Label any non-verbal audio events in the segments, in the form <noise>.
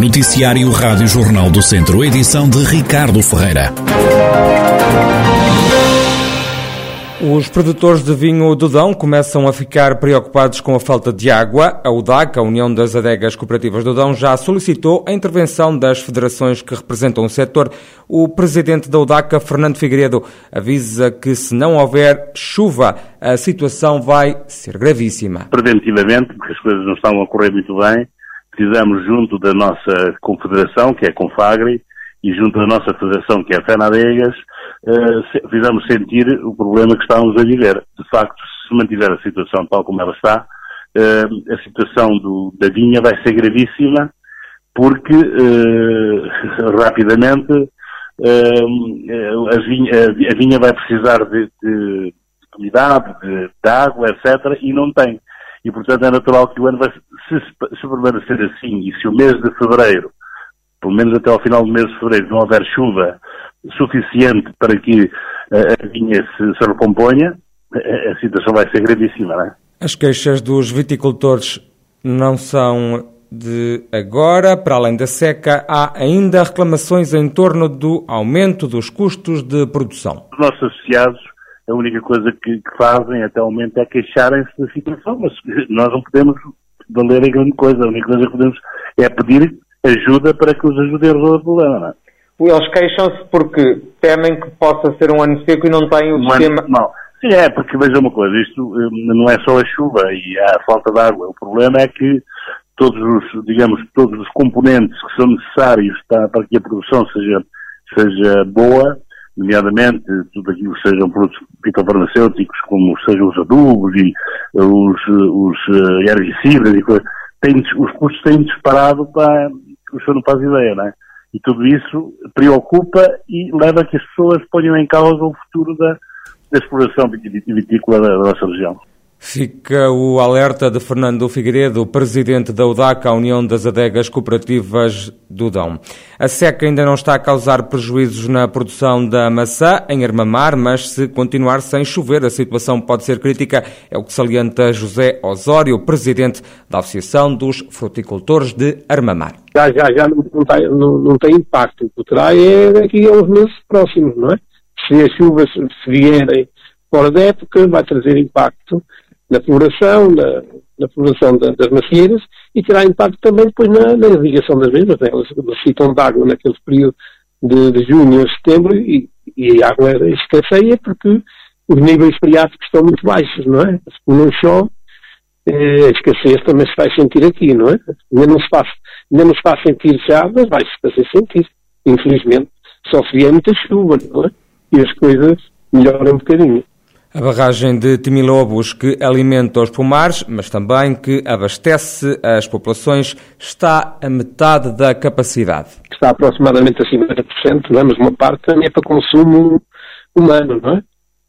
Noticiário Rádio Jornal do Centro, edição de Ricardo Ferreira. Os produtores de vinho do Dão começam a ficar preocupados com a falta de água. A UDAC, a União das Adegas Cooperativas do Dão, já solicitou a intervenção das federações que representam o setor. O presidente da UDAC, Fernando Figueiredo, avisa que se não houver chuva, a situação vai ser gravíssima. Preventivamente, porque as coisas não estão a correr muito bem, precisamos, junto da nossa confederação, que é a Confagri, e junto da nossa federação, que é a FENADEGAS, uh, fizemos sentir o problema que estávamos a viver. De facto, se mantiver a situação tal como ela está, uh, a situação do, da vinha vai ser gravíssima, porque uh, <laughs> rapidamente a vinha, a, vinha, vai precisar de, de umidade, de, de, água, etc., e não tem. E, portanto, é natural que o ano vai, se, se permanecer assim, e se o mês de fevereiro pelo menos até ao final do mês de fevereiro, não houver chuva suficiente para que eh, a vinha se, se recomponha, a, a situação vai ser gravíssima, não é? As queixas dos viticultores não são de agora, para além da seca, há ainda reclamações em torno do aumento dos custos de produção. Os nossos associados, a única coisa que, que fazem até o momento é queixarem-se da situação, mas nós não podemos valer a grande coisa, a única coisa que podemos é pedir ajuda para que os ajude a resolver o problema. Não é? Eles queixam-se porque temem que possa ser um ano seco e não têm o sistema. Não, sim, é, porque veja uma coisa, isto hum, não é só a chuva e a falta de água. O problema é que todos os, digamos, todos os componentes que são necessários para, para que a produção seja, seja boa, nomeadamente tudo aquilo que sejam produtos fitofarmacêuticos, como sejam os adubos e os, os uh, herbicidas e coisas, os custos têm disparado para, o senhor não faz ideia, não é? E tudo isso preocupa e leva a que as pessoas ponham em causa o futuro da, da exploração vitícola da nossa região. Fica o alerta de Fernando Figueiredo, presidente da UDAC, a União das Adegas Cooperativas do Dão. A seca ainda não está a causar prejuízos na produção da maçã em Armamar, mas se continuar sem chover, a situação pode ser crítica. É o que salienta José Osório, presidente da Associação dos Fruticultores de Armamar. Já, já, já não, tem, não, não tem impacto. O que terá é daqui a uns meses próximos, não é? Se as chuvas se vierem fora da época, vai trazer impacto na floração, na, na floração da, das macieiras e terá impacto também depois na, na irrigação das mesmas. Né? Elas necessitam de água naquele período de, de junho a setembro e, e a água escasseia porque os níveis freáticos estão muito baixos, não é? Se não chove, eh, a escassez também se vai sentir aqui, não é? Ainda não se faz, ainda não se faz sentir já, mas vai-se fazer sentir. Infelizmente, só se vier muita chuva, não é? E as coisas melhoram um bocadinho. A barragem de Timilobos, que alimenta os pomares, mas também que abastece as populações, está a metade da capacidade. Está aproximadamente a 50%, não é? mas uma parte também é para consumo humano, não é?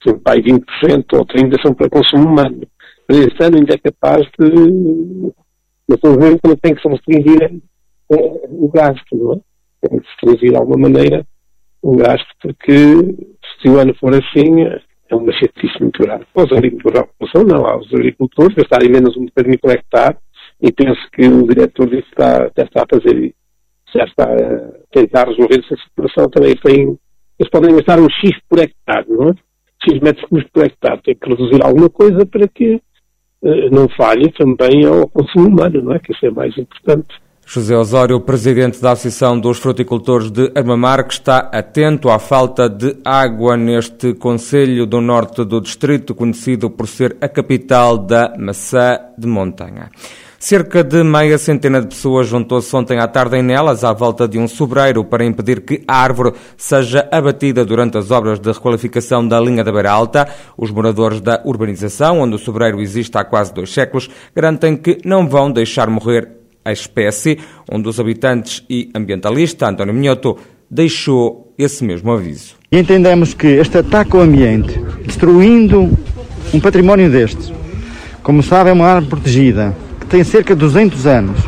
Sim, pai 20% ou 30% são para consumo humano. Mas este ano ainda é capaz de. Ver como tem que se restringir o gasto, não é? Tem que se restringir de alguma maneira o gasto, porque se o ano for assim é uma chatice muito grande. Os agricultores, a não, aos agricultores gastarem menos um bocadinho por hectare, e penso que o diretor disse que está, está a fazer, já está a tentar resolver essa situação, também tem, eles podem gastar um X por hectare, não é? X metros cúbicos por hectare, tem que reduzir alguma coisa para que uh, não falhe também ao consumo humano, não é? Que isso é mais importante. José Osório, presidente da Associação dos Fruticultores de Armamar, que está atento à falta de água neste Conselho do Norte do Distrito, conhecido por ser a capital da maçã de montanha. Cerca de meia centena de pessoas juntou-se ontem à tarde em Nelas à volta de um sobreiro para impedir que a árvore seja abatida durante as obras de requalificação da linha da Beira Alta. Os moradores da urbanização, onde o sobreiro existe há quase dois séculos, garantem que não vão deixar morrer a espécie, um dos habitantes e ambientalista, António Minhoto, deixou esse mesmo aviso. Entendemos que este ataque ao ambiente, destruindo um património destes, como sabe, é uma árvore protegida, que tem cerca de 200 anos,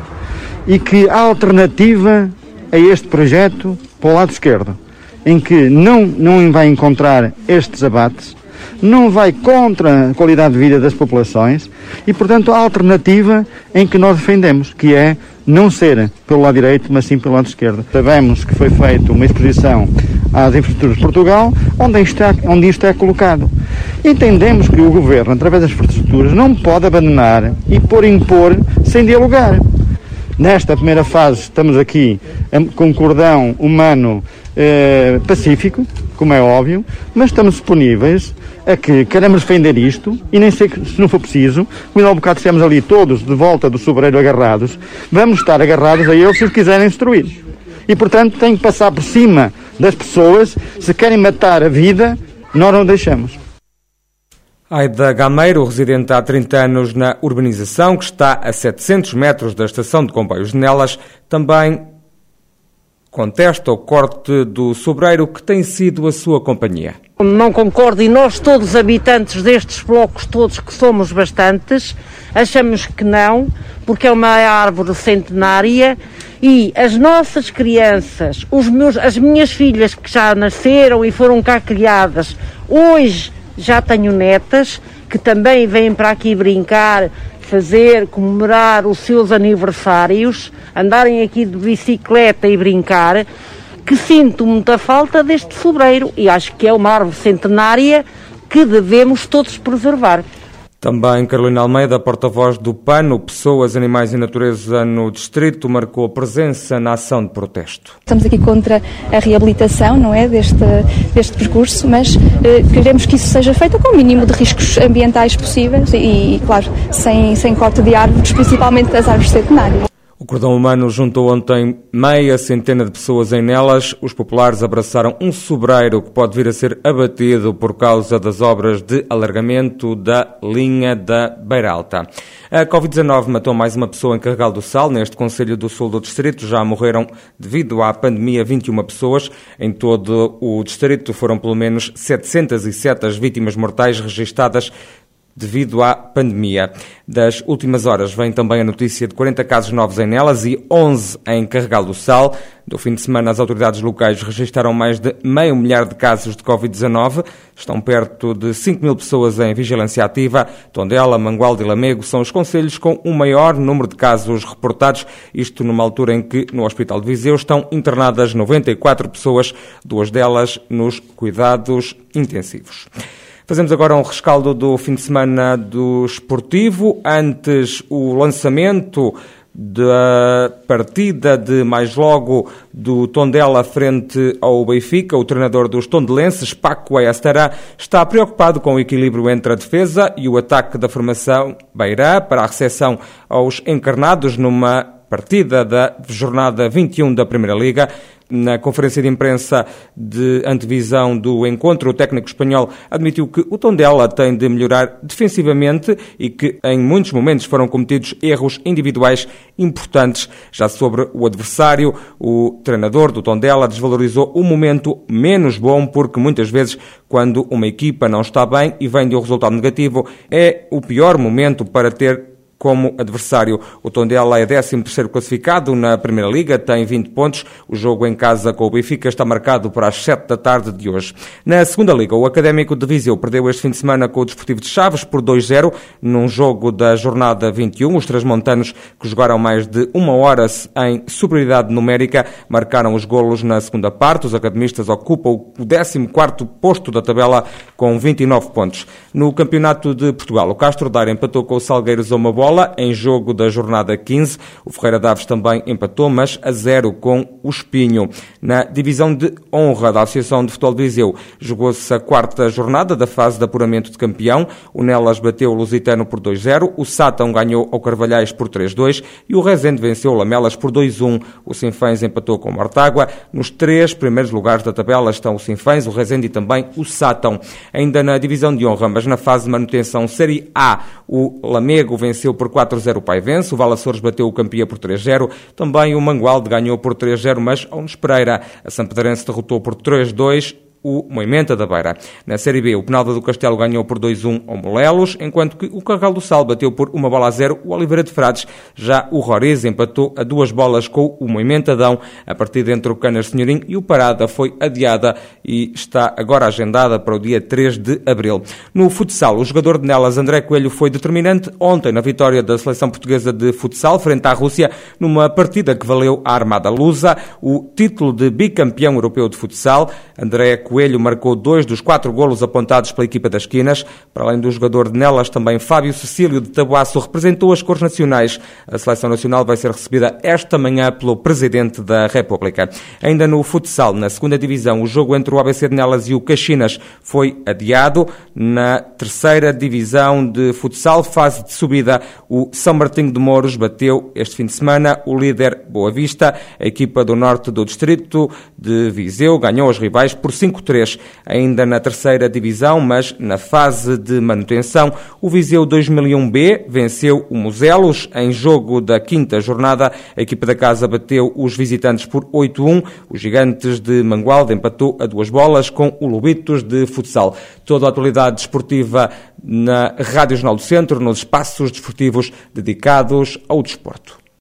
e que a alternativa a este projeto, para o lado esquerdo, em que não, não vai encontrar estes abates, não vai contra a qualidade de vida das populações e, portanto, a alternativa em que nós defendemos, que é não ser pelo lado direito, mas sim pelo lado esquerdo. Sabemos que foi feita uma exposição às infraestruturas de Portugal, onde isto, é, onde isto é colocado. Entendemos que o Governo, através das infraestruturas, não pode abandonar e pôr impor sem dialogar. Nesta primeira fase estamos aqui com um cordão humano eh, pacífico, como é óbvio, mas estamos disponíveis a que queremos defender isto e nem sei se não for preciso, como há um bocado estivemos ali todos de volta do sobreiro agarrados, vamos estar agarrados a eles se os quiserem destruir. E portanto tem que passar por cima das pessoas, se querem matar a vida, nós não deixamos. Aida Gameiro, residente há 30 anos na urbanização, que está a 700 metros da estação de comboios de Nelas, também contesta o corte do sobreiro que tem sido a sua companhia. Não concordo e nós todos os habitantes destes blocos, todos que somos bastantes, achamos que não, porque é uma árvore centenária e as nossas crianças, os meus, as minhas filhas que já nasceram e foram cá criadas, hoje já tenho netas que também vêm para aqui brincar, fazer, comemorar os seus aniversários, andarem aqui de bicicleta e brincar, que sinto muita falta deste sobreiro e acho que é uma árvore centenária que devemos todos preservar. Também Carolina Almeida, porta-voz do PANO, Pessoas, Animais e Natureza no Distrito, marcou a presença na ação de protesto. Estamos aqui contra a reabilitação, não é, deste, deste percurso, mas eh, queremos que isso seja feito com o mínimo de riscos ambientais possíveis e, claro, sem, sem corte de árvores, principalmente das árvores centenárias. O cordão humano juntou ontem meia centena de pessoas em nelas. Os populares abraçaram um sobreiro que pode vir a ser abatido por causa das obras de alargamento da linha da Beira Alta. A Covid-19 matou mais uma pessoa em Carregal do Sal. Neste Conselho do Sul do Distrito já morreram, devido à pandemia, 21 pessoas. Em todo o Distrito foram pelo menos 707 as vítimas mortais registadas devido à pandemia. Das últimas horas vem também a notícia de 40 casos novos em Nelas e 11 em Carregal do Sal. Do fim de semana, as autoridades locais registaram mais de meio milhar de casos de Covid-19. Estão perto de 5 mil pessoas em vigilância ativa. Tondela, Mangualde e Lamego são os conselhos com o maior número de casos reportados, isto numa altura em que no Hospital de Viseu estão internadas 94 pessoas, duas delas nos cuidados intensivos. Fazemos agora um rescaldo do fim de semana do esportivo. Antes, o lançamento da partida de mais logo do Tondela frente ao Benfica. O treinador dos tondelenses, Paco Ayastará, está preocupado com o equilíbrio entre a defesa e o ataque da formação Beirá para a recepção aos encarnados numa partida da jornada 21 da Primeira Liga. Na conferência de imprensa de antevisão do encontro, o técnico espanhol admitiu que o Tondela tem de melhorar defensivamente e que em muitos momentos foram cometidos erros individuais importantes. Já sobre o adversário, o treinador do Tondela desvalorizou o momento menos bom porque muitas vezes quando uma equipa não está bem e vem de um resultado negativo, é o pior momento para ter como adversário. O Tondela é 13º classificado na Primeira Liga, tem 20 pontos. O jogo em casa com o Benfica está marcado para as 7 da tarde de hoje. Na Segunda Liga, o Académico de Viseu perdeu este fim de semana com o Desportivo de Chaves por 2-0 num jogo da jornada 21. Os três montanos que jogaram mais de uma hora em superioridade numérica marcaram os golos na segunda parte. Os academistas ocupam o 14º posto da tabela com 29 pontos. No Campeonato de Portugal, o Castro Daire empatou com o Salgueiros a uma bola bola em jogo da jornada 15. O Ferreira Daves também empatou, mas a zero com o Espinho. Na divisão de honra da Associação de Futebol de Viseu, jogou-se a quarta jornada da fase de apuramento de campeão. O Nelas bateu o Lusitano por 2-0, o Sátão ganhou ao Carvalhais por 3-2 e o Rezende venceu o Lamelas por 2-1. O Sinfãs empatou com o Mortágua. Nos três primeiros lugares da tabela estão o Sinfãs, o Rezende e também o Sátão. Ainda na divisão de honra, mas na fase de manutenção Série A, o Lamego venceu por 4-0 o Paivense, o Valaçores bateu o Campia por 3-0, também o Mangualde ganhou por 3-0, mas ao Pereira. A Pedrense derrotou por 3-2 o Moimenta da Beira. Na Série B, o Penalva do Castelo ganhou por 2-1 ao Molelos, enquanto que o Carral do Sal bateu por uma bola a zero o Oliveira de Frades. Já o Roriz empatou a duas bolas com o Moimentadão. A partida entre o Canas Senhorim e o Parada foi adiada e está agora agendada para o dia 3 de abril. No futsal, o jogador de Nelas, André Coelho, foi determinante ontem na vitória da seleção portuguesa de futsal frente à Rússia, numa partida que valeu à Armada Lusa o título de bicampeão europeu de futsal. André Coelho marcou dois dos quatro golos apontados pela equipa das Quinas. Para além do jogador de Nelas, também Fábio Cecílio de Tabuaço representou as cores nacionais. A seleção nacional vai ser recebida esta manhã pelo Presidente da República. Ainda no futsal, na segunda divisão, o jogo entre o ABC de Nelas e o Caxinas foi adiado. Na terceira divisão de futsal, fase de subida, o São Martinho de Mouros bateu este fim de semana o líder Boa Vista. A equipa do norte do distrito de Viseu ganhou os rivais por 5-3. Ainda na terceira divisão, mas na fase de manutenção, o Viseu 2001B venceu o Muselos em jogo da quinta jornada. A equipa da casa bateu os visitantes por 8-1. Os gigantes de Mangualde empatou a duas bolas com o Lobitos de futsal. Toda a atualidade desportiva na Rádio Jornal do Centro, nos espaços desportivos dedicados ao desporto.